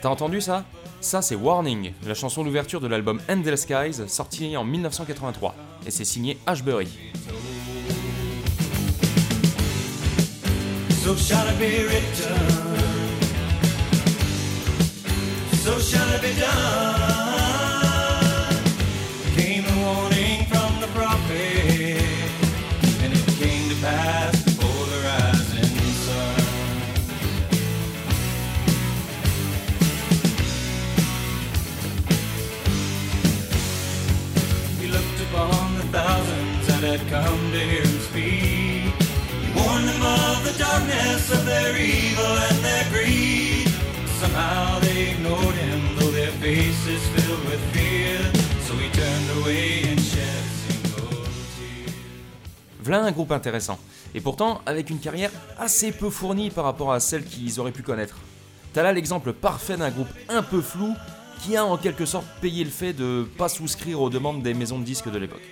T'as entendu ça? Ça c'est Warning, la chanson d'ouverture de l'album Endless Skies, sorti en 1983, et c'est signé Ashbury. Come un groupe intéressant, et pourtant avec une carrière assez peu fournie par rapport à celle qu'ils auraient pu connaître. T'as là l'exemple parfait d'un groupe un peu flou qui a en quelque sorte payé le fait de pas souscrire aux demandes des maisons de disques de l'époque.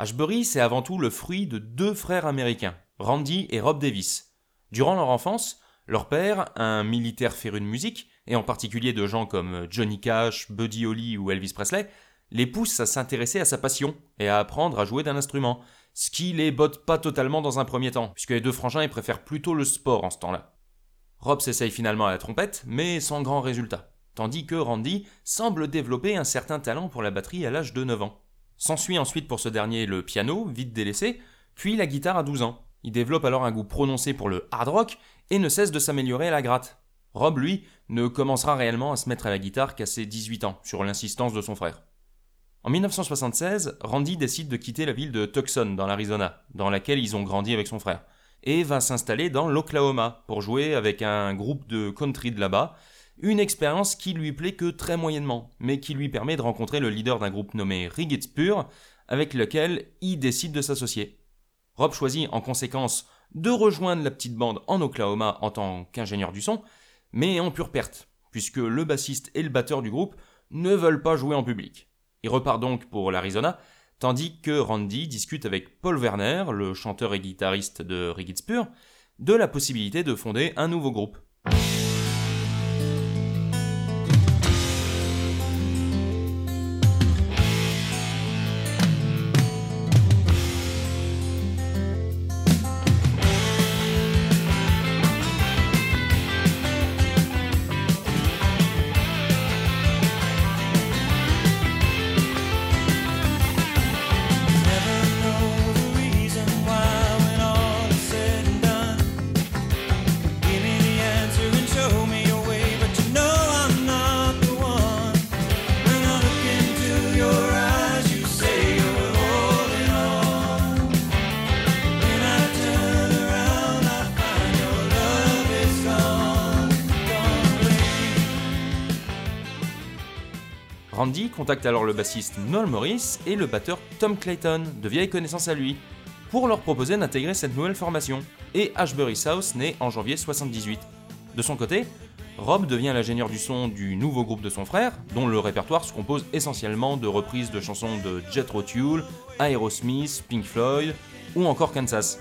Ashbury, c'est avant tout le fruit de deux frères américains, Randy et Rob Davis. Durant leur enfance, leur père, un militaire féru de musique, et en particulier de gens comme Johnny Cash, Buddy Holly ou Elvis Presley, les pousse à s'intéresser à sa passion et à apprendre à jouer d'un instrument, ce qui les botte pas totalement dans un premier temps, puisque les deux frangins préfèrent plutôt le sport en ce temps-là. Rob s'essaye finalement à la trompette, mais sans grand résultat, tandis que Randy semble développer un certain talent pour la batterie à l'âge de 9 ans. S'ensuit ensuite pour ce dernier le piano, vite délaissé, puis la guitare à 12 ans. Il développe alors un goût prononcé pour le hard rock et ne cesse de s'améliorer à la gratte. Rob, lui, ne commencera réellement à se mettre à la guitare qu'à ses 18 ans, sur l'insistance de son frère. En 1976, Randy décide de quitter la ville de Tucson, dans l'Arizona, dans laquelle ils ont grandi avec son frère, et va s'installer dans l'Oklahoma pour jouer avec un groupe de country de là-bas, une expérience qui lui plaît que très moyennement, mais qui lui permet de rencontrer le leader d'un groupe nommé Riggits Pur, avec lequel il décide de s'associer. Rob choisit en conséquence de rejoindre la petite bande en Oklahoma en tant qu'ingénieur du son, mais en pure perte, puisque le bassiste et le batteur du groupe ne veulent pas jouer en public. Il repart donc pour l'Arizona, tandis que Randy discute avec Paul Werner, le chanteur et guitariste de Riggits Pur, de la possibilité de fonder un nouveau groupe. Randy contacte alors le bassiste Noel Morris et le batteur Tom Clayton, de vieille connaissance à lui, pour leur proposer d'intégrer cette nouvelle formation. Et Ashbury South naît en janvier 78. De son côté, Rob devient l'ingénieur du son du nouveau groupe de son frère, dont le répertoire se compose essentiellement de reprises de chansons de Jethro Tull, Aerosmith, Pink Floyd ou encore Kansas.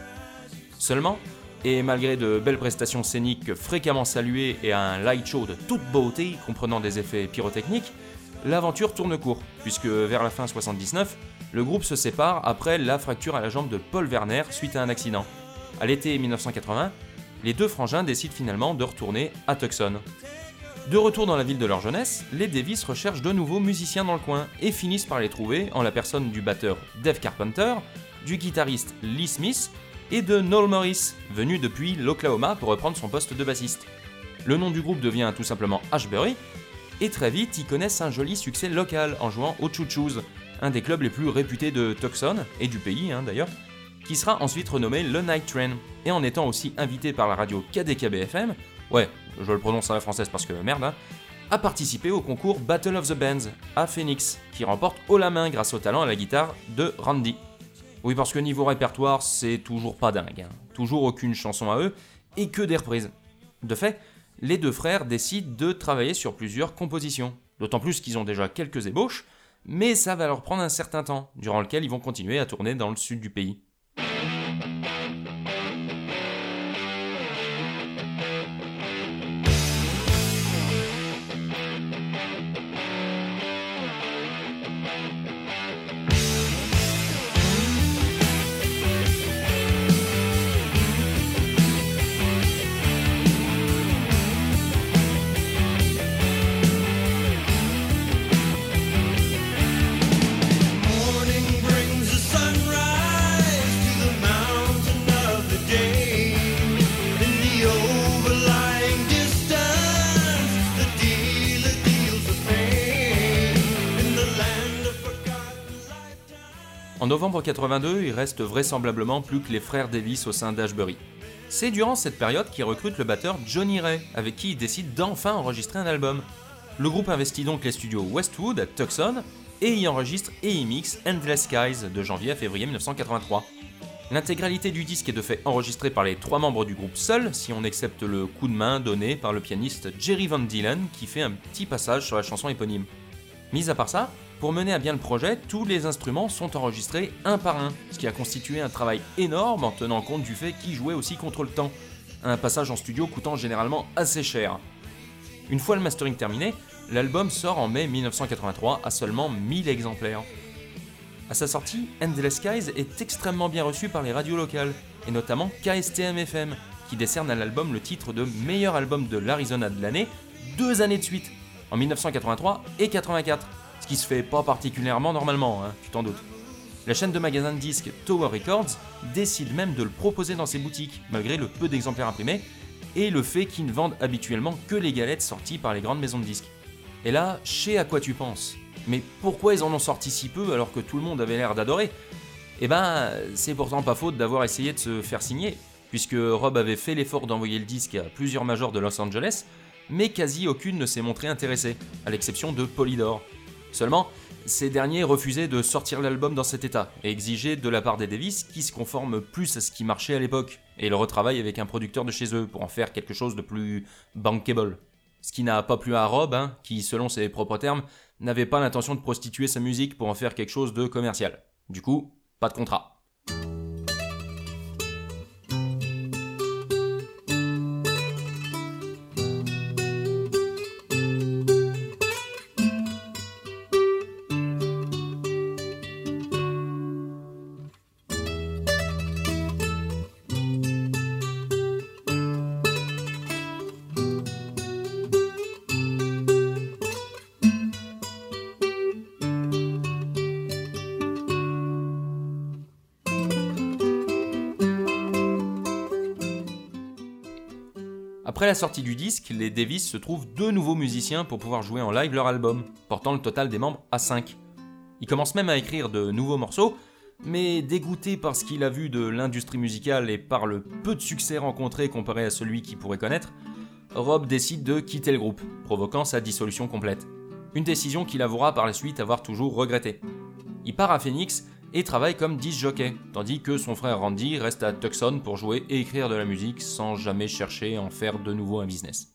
Seulement, et malgré de belles prestations scéniques fréquemment saluées et un light show de toute beauté comprenant des effets pyrotechniques, l'aventure tourne court, puisque vers la fin 79, le groupe se sépare après la fracture à la jambe de Paul Werner suite à un accident. À l'été 1980, les deux frangins décident finalement de retourner à Tucson. De retour dans la ville de leur jeunesse, les Davis recherchent de nouveaux musiciens dans le coin et finissent par les trouver en la personne du batteur Dave Carpenter, du guitariste Lee Smith et de Noel Morris, venu depuis l'Oklahoma pour reprendre son poste de bassiste. Le nom du groupe devient tout simplement Ashbury, et très vite ils connaissent un joli succès local en jouant au Choo Choos, un des clubs les plus réputés de Tucson, et du pays hein, d'ailleurs, qui sera ensuite renommé le Night Train, et en étant aussi invité par la radio KDKB-FM, ouais, je le prononce à la française parce que merde, hein, a participé au concours Battle of the Bands à Phoenix, qui remporte haut la main grâce au talent à la guitare de Randy. Oui, parce que niveau répertoire, c'est toujours pas dingue. Hein. Toujours aucune chanson à eux, et que des reprises. De fait, les deux frères décident de travailler sur plusieurs compositions. D'autant plus qu'ils ont déjà quelques ébauches, mais ça va leur prendre un certain temps, durant lequel ils vont continuer à tourner dans le sud du pays. Novembre 82, il reste vraisemblablement plus que les frères Davis au sein d'Ashbury. C'est durant cette période qu'il recrute le batteur Johnny Ray, avec qui il décide d'enfin enregistrer un album. Le groupe investit donc les studios Westwood à Tucson et y enregistre et y mixe Endless Skies de janvier à février 1983. L'intégralité du disque est de fait enregistrée par les trois membres du groupe seuls, si on accepte le coup de main donné par le pianiste Jerry Van Dylan qui fait un petit passage sur la chanson éponyme. Mis à part ça, pour mener à bien le projet, tous les instruments sont enregistrés un par un, ce qui a constitué un travail énorme en tenant compte du fait qu'ils jouaient aussi contre le temps, un passage en studio coûtant généralement assez cher. Une fois le mastering terminé, l'album sort en mai 1983 à seulement 1000 exemplaires. À sa sortie, Endless Skies est extrêmement bien reçu par les radios locales, et notamment KSTM FM, qui décerne à l'album le titre de meilleur album de l'Arizona de l'année deux années de suite, en 1983 et 84 ce qui se fait pas particulièrement normalement, hein, tu t'en doutes. La chaîne de magasins de disques Tower Records décide même de le proposer dans ses boutiques, malgré le peu d'exemplaires imprimés, et le fait qu'ils ne vendent habituellement que les galettes sorties par les grandes maisons de disques. Et là, je sais à quoi tu penses. Mais pourquoi ils en ont sorti si peu alors que tout le monde avait l'air d'adorer? Eh ben, c'est pourtant pas faute d'avoir essayé de se faire signer, puisque Rob avait fait l'effort d'envoyer le disque à plusieurs majors de Los Angeles, mais quasi aucune ne s'est montrée intéressée, à l'exception de Polydor, Seulement, ces derniers refusaient de sortir l'album dans cet état et exigeaient de la part des Davis qu'ils se conforment plus à ce qui marchait à l'époque et le retravaillent avec un producteur de chez eux pour en faire quelque chose de plus bankable. Ce qui n'a pas plu à Rob, hein, qui, selon ses propres termes, n'avait pas l'intention de prostituer sa musique pour en faire quelque chose de commercial. Du coup, pas de contrat. Sortie du disque, les Davis se trouvent deux nouveaux musiciens pour pouvoir jouer en live leur album, portant le total des membres à 5. Il commence même à écrire de nouveaux morceaux, mais dégoûté par ce qu'il a vu de l'industrie musicale et par le peu de succès rencontré comparé à celui qu'il pourrait connaître, Rob décide de quitter le groupe, provoquant sa dissolution complète. Une décision qu'il avouera par la suite avoir toujours regrettée. Il part à Phoenix et travaille comme disc jockey, tandis que son frère Randy reste à Tucson pour jouer et écrire de la musique sans jamais chercher à en faire de nouveau un business.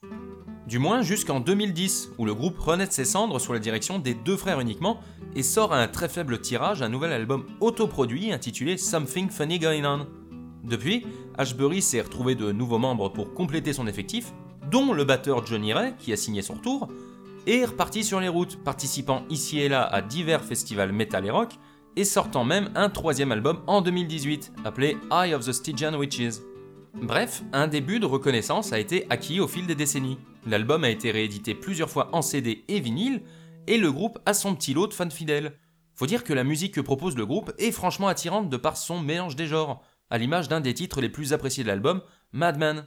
Du moins jusqu'en 2010, où le groupe renaît de ses cendres sous la direction des deux frères uniquement et sort à un très faible tirage un nouvel album autoproduit intitulé Something Funny Going On. Depuis, Ashbury s'est retrouvé de nouveaux membres pour compléter son effectif, dont le batteur Johnny Ray, qui a signé son retour, et est reparti sur les routes, participant ici et là à divers festivals metal et rock, et sortant même un troisième album en 2018, appelé Eye of the Stygian Witches. Bref, un début de reconnaissance a été acquis au fil des décennies. L'album a été réédité plusieurs fois en CD et vinyle, et le groupe a son petit lot de fans fidèles. Faut dire que la musique que propose le groupe est franchement attirante de par son mélange des genres, à l'image d'un des titres les plus appréciés de l'album, Madman.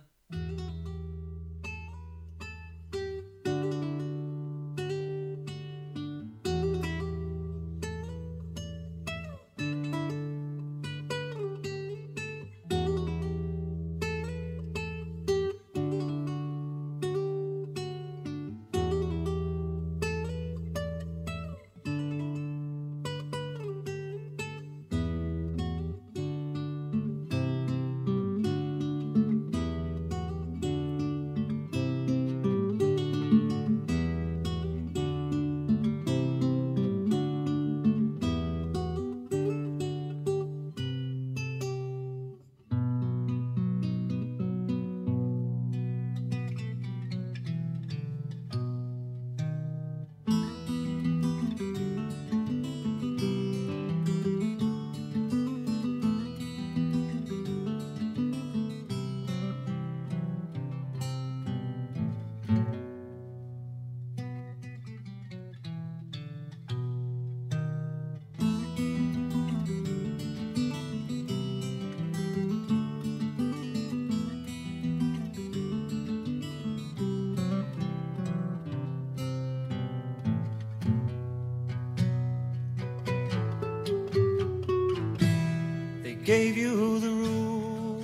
Gave you the rule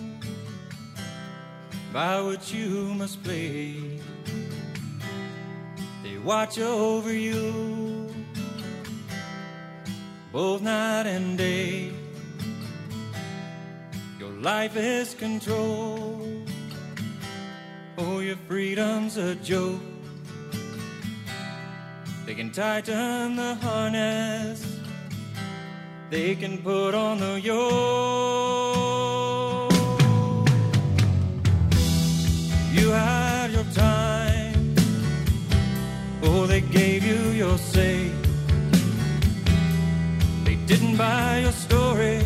by which you must play. They watch over you both night and day. Your life is controlled. Oh, your freedom's a joke. They can tighten the harness they can put on the yoke. You had your time, oh, they gave you your say. They didn't buy your story,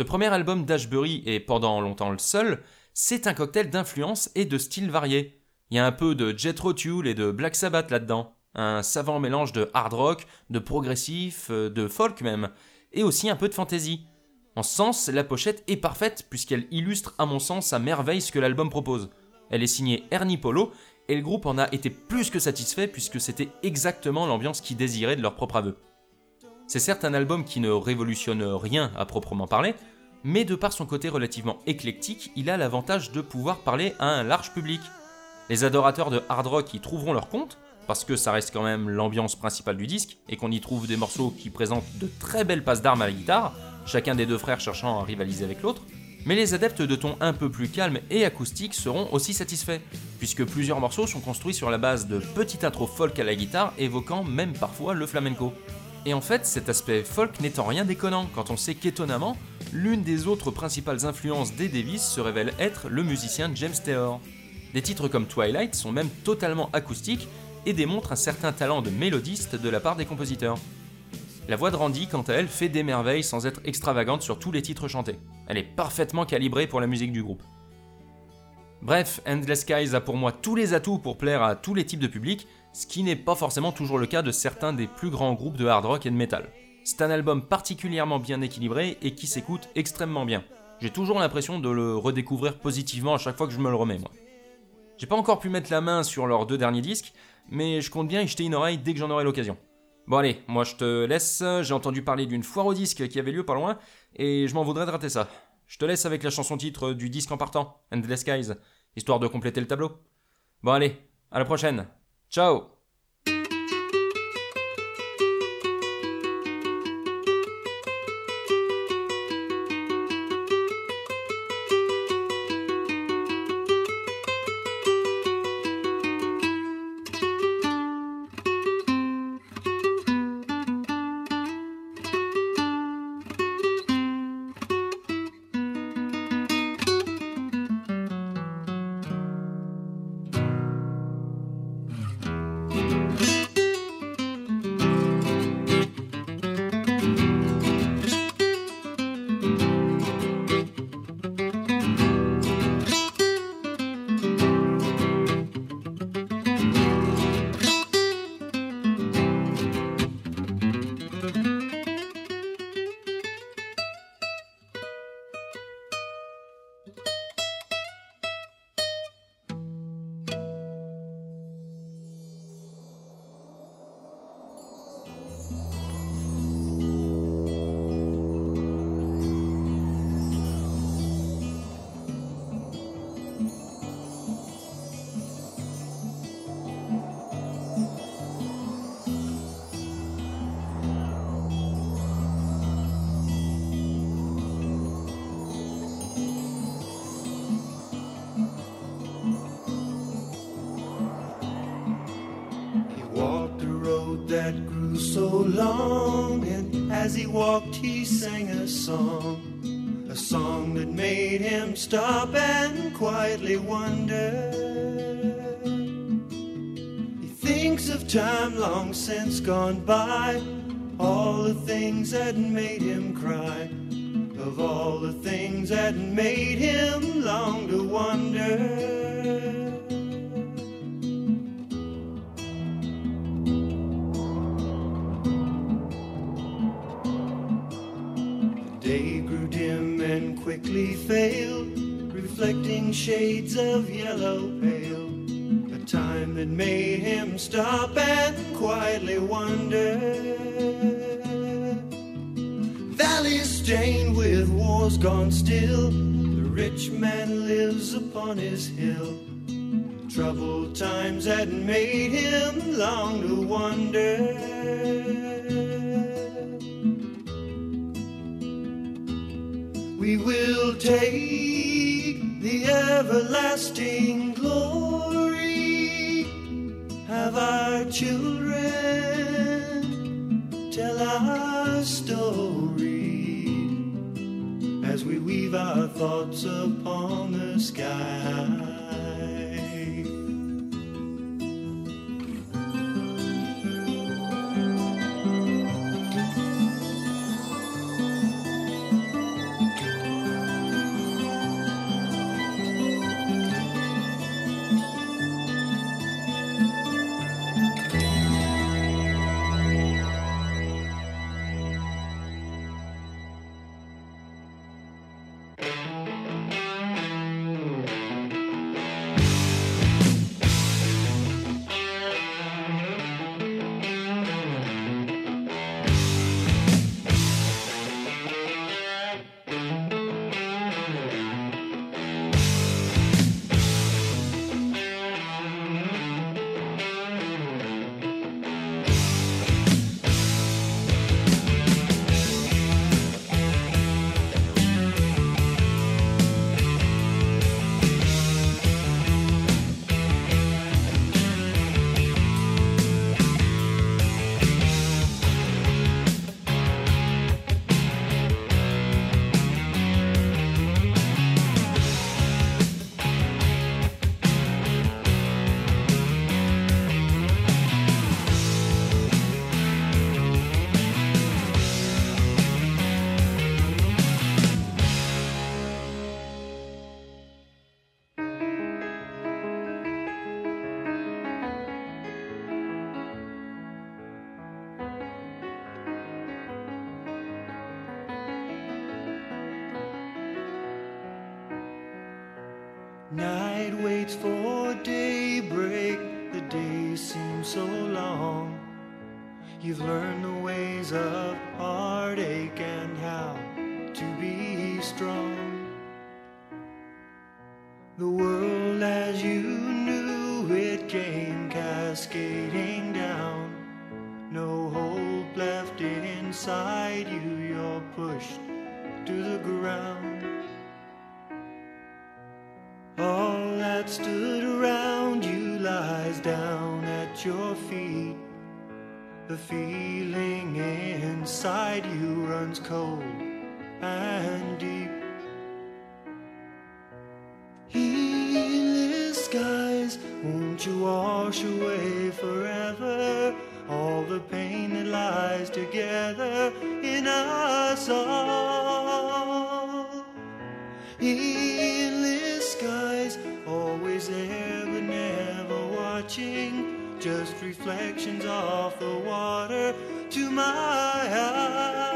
Ce premier album d'Ashbury est pendant longtemps le seul, c'est un cocktail d'influences et de styles variés. Il y a un peu de Jethro Tull et de Black Sabbath là-dedans, un savant mélange de hard rock, de progressif, euh, de folk même, et aussi un peu de fantasy. En ce sens, la pochette est parfaite puisqu'elle illustre à mon sens à merveille ce que l'album propose. Elle est signée Ernie Polo et le groupe en a été plus que satisfait puisque c'était exactement l'ambiance qu'ils désiraient de leur propre aveu. C'est certes un album qui ne révolutionne rien à proprement parler, mais de par son côté relativement éclectique, il a l'avantage de pouvoir parler à un large public. Les adorateurs de hard rock y trouveront leur compte, parce que ça reste quand même l'ambiance principale du disque, et qu'on y trouve des morceaux qui présentent de très belles passes d'armes à la guitare, chacun des deux frères cherchant à rivaliser avec l'autre. Mais les adeptes de tons un peu plus calmes et acoustiques seront aussi satisfaits, puisque plusieurs morceaux sont construits sur la base de petites intros folk à la guitare évoquant même parfois le flamenco. Et en fait, cet aspect folk n'étant rien déconnant quand on sait qu'étonnamment, l'une des autres principales influences des Davis se révèle être le musicien James Taylor. Des titres comme Twilight sont même totalement acoustiques et démontrent un certain talent de mélodiste de la part des compositeurs. La voix de Randy, quant à elle, fait des merveilles sans être extravagante sur tous les titres chantés. Elle est parfaitement calibrée pour la musique du groupe. Bref, Endless Skies a pour moi tous les atouts pour plaire à tous les types de publics, ce qui n'est pas forcément toujours le cas de certains des plus grands groupes de hard rock et de metal. C'est un album particulièrement bien équilibré et qui s'écoute extrêmement bien. J'ai toujours l'impression de le redécouvrir positivement à chaque fois que je me le remets, moi. J'ai pas encore pu mettre la main sur leurs deux derniers disques, mais je compte bien y jeter une oreille dès que j'en aurai l'occasion. Bon allez, moi je te laisse, j'ai entendu parler d'une foire au disque qui avait lieu pas loin, et je m'en voudrais de rater ça. Je te laisse avec la chanson titre du disque en partant, Endless Skies, histoire de compléter le tableau. Bon allez, à la prochaine. Ciao long, and as he walked, he sang a song. A song that made him stop and quietly wonder. He thinks of time long since gone by, all the things that made him cry, of all the things that made him long to wonder. Quickly failed, reflecting shades of yellow pale. A time that made him stop and quietly wonder. Valleys stained with wars gone still. The rich man lives upon his hill. Troubled times had made him long to wander. Take the everlasting glory, have our children tell our story as we weave our thoughts upon the sky. Waits for daybreak, the day seems so long. You've learned the ways of heartache and how to be strong. That stood around you lies down at your feet. The feeling inside you runs cold and deep. Heedless skies, won't you wash away forever all the pain that lies together in us all? Just reflections off the water to my eyes.